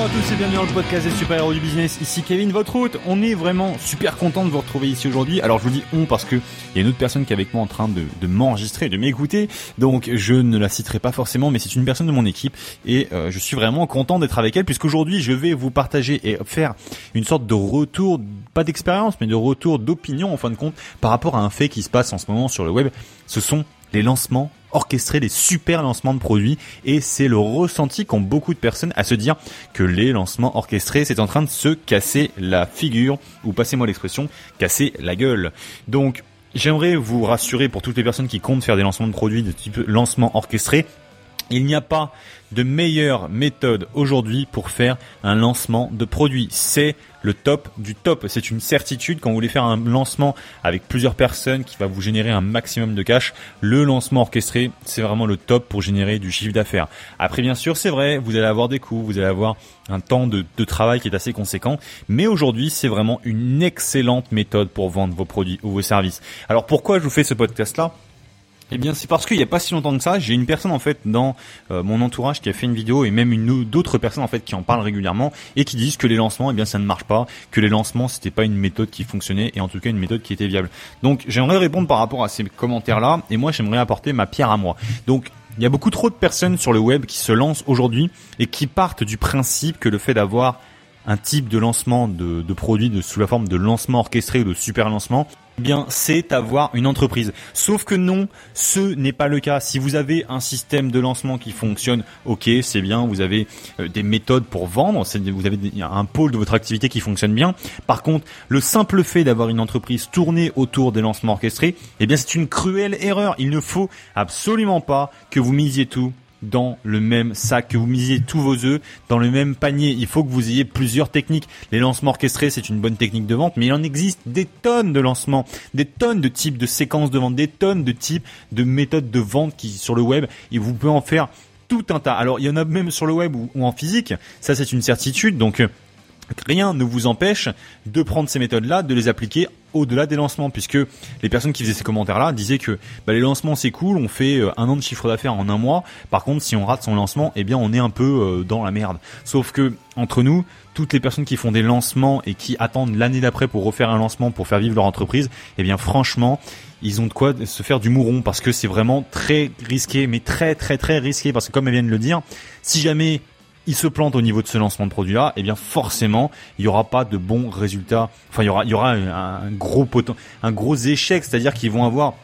Bonjour à tous et bienvenue dans le podcast des super héros du business. Ici Kevin, votre hôte. On est vraiment super content de vous retrouver ici aujourd'hui. Alors je vous dis on parce que il y a une autre personne qui est avec moi en train de, de m'enregistrer, de m'écouter. Donc je ne la citerai pas forcément, mais c'est une personne de mon équipe et euh, je suis vraiment content d'être avec elle puisqu'aujourd'hui je vais vous partager et faire une sorte de retour, pas d'expérience, mais de retour d'opinion en fin de compte par rapport à un fait qui se passe en ce moment sur le web. Ce sont les lancements orchestrer des super lancements de produits. Et c'est le ressenti qu'ont beaucoup de personnes à se dire que les lancements orchestrés c'est en train de se casser la figure. Ou passez-moi l'expression casser la gueule. Donc J'aimerais vous rassurer pour toutes les personnes qui comptent faire des lancements de produits de type lancement orchestré, il n'y a pas de meilleure méthode aujourd'hui pour faire un lancement de produit. C'est le top du top. C'est une certitude quand vous voulez faire un lancement avec plusieurs personnes qui va vous générer un maximum de cash. Le lancement orchestré, c'est vraiment le top pour générer du chiffre d'affaires. Après, bien sûr, c'est vrai, vous allez avoir des coûts, vous allez avoir un temps de, de travail qui est assez conséquent. Mais aujourd'hui, c'est vraiment une excellente méthode pour vendre vos produits ou vos services. Alors pourquoi je vous fais ce podcast là eh bien, c'est parce qu'il n'y a pas si longtemps que ça, j'ai une personne en fait dans euh, mon entourage qui a fait une vidéo et même d'autres personnes en fait qui en parlent régulièrement et qui disent que les lancements, eh bien, ça ne marche pas, que les lancements c'était pas une méthode qui fonctionnait et en tout cas une méthode qui était viable. Donc, j'aimerais répondre par rapport à ces commentaires-là et moi, j'aimerais apporter ma pierre à moi. Donc, il y a beaucoup trop de personnes sur le web qui se lancent aujourd'hui et qui partent du principe que le fait d'avoir un type de lancement de, de produit sous la forme de lancement orchestré ou de super lancement, bien c'est avoir une entreprise. Sauf que non, ce n'est pas le cas. Si vous avez un système de lancement qui fonctionne, ok, c'est bien, vous avez euh, des méthodes pour vendre, vous avez un pôle de votre activité qui fonctionne bien. Par contre, le simple fait d'avoir une entreprise tournée autour des lancements orchestrés, eh bien c'est une cruelle erreur. Il ne faut absolument pas que vous misiez tout dans le même sac, que vous misiez tous vos œufs dans le même panier. Il faut que vous ayez plusieurs techniques. Les lancements orchestrés, c'est une bonne technique de vente, mais il en existe des tonnes de lancements, des tonnes de types de séquences de vente, des tonnes de types de méthodes de vente qui sur le web et vous pouvez en faire tout un tas. Alors il y en a même sur le web ou, en physique, ça c'est une certitude. Donc rien ne vous empêche de prendre ces méthodes-là, de les appliquer au-delà des lancements, puisque les personnes qui faisaient ces commentaires-là disaient que bah, les lancements c'est cool, on fait euh, un an de chiffre d'affaires en un mois. Par contre, si on rate son lancement, eh bien on est un peu euh, dans la merde. Sauf que entre nous, toutes les personnes qui font des lancements et qui attendent l'année d'après pour refaire un lancement pour faire vivre leur entreprise, eh bien franchement, ils ont de quoi se faire du mouron parce que c'est vraiment très risqué, mais très très très risqué parce que comme elles viennent de le dire, si jamais il se plante au niveau de ce lancement de produit-là, eh bien forcément, il y aura pas de bons résultats. Enfin, il y aura, il y aura un, gros potent, un gros échec, c'est-à-dire qu'ils vont avoir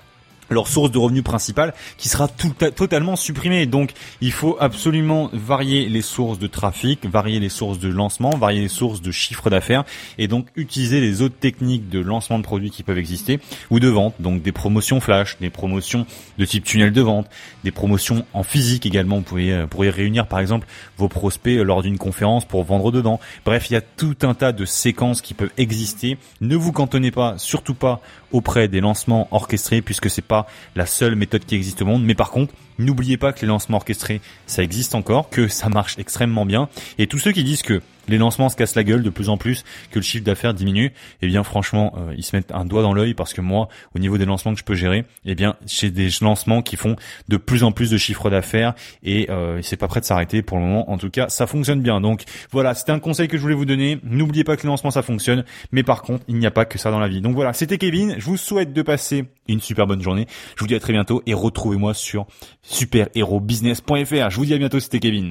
leur source de revenus principale qui sera tout, totalement supprimée. Donc il faut absolument varier les sources de trafic, varier les sources de lancement, varier les sources de chiffre d'affaires et donc utiliser les autres techniques de lancement de produits qui peuvent exister ou de vente, donc des promotions flash, des promotions de type tunnel de vente, des promotions en physique également. Vous pourriez, euh, pourriez réunir par exemple vos prospects lors d'une conférence pour vendre dedans. Bref, il y a tout un tas de séquences qui peuvent exister. Ne vous cantonnez pas, surtout pas auprès des lancements orchestrés puisque c'est pas la seule méthode qui existe au monde. Mais par contre, n'oubliez pas que les lancements orchestrés, ça existe encore, que ça marche extrêmement bien. Et tous ceux qui disent que les lancements se cassent la gueule de plus en plus, que le chiffre d'affaires diminue, eh bien franchement, euh, ils se mettent un doigt dans l'œil parce que moi, au niveau des lancements que je peux gérer, eh bien j'ai des lancements qui font de plus en plus de chiffre d'affaires et euh, c'est pas prêt de s'arrêter pour le moment. En tout cas, ça fonctionne bien. Donc voilà, c'était un conseil que je voulais vous donner. N'oubliez pas que les lancements ça fonctionne, mais par contre, il n'y a pas que ça dans la vie. Donc voilà, c'était Kevin. Je vous souhaite de passer une super bonne journée. Je vous dis à très bientôt et retrouvez-moi sur superherobusiness.fr. Je vous dis à bientôt, c'était Kevin.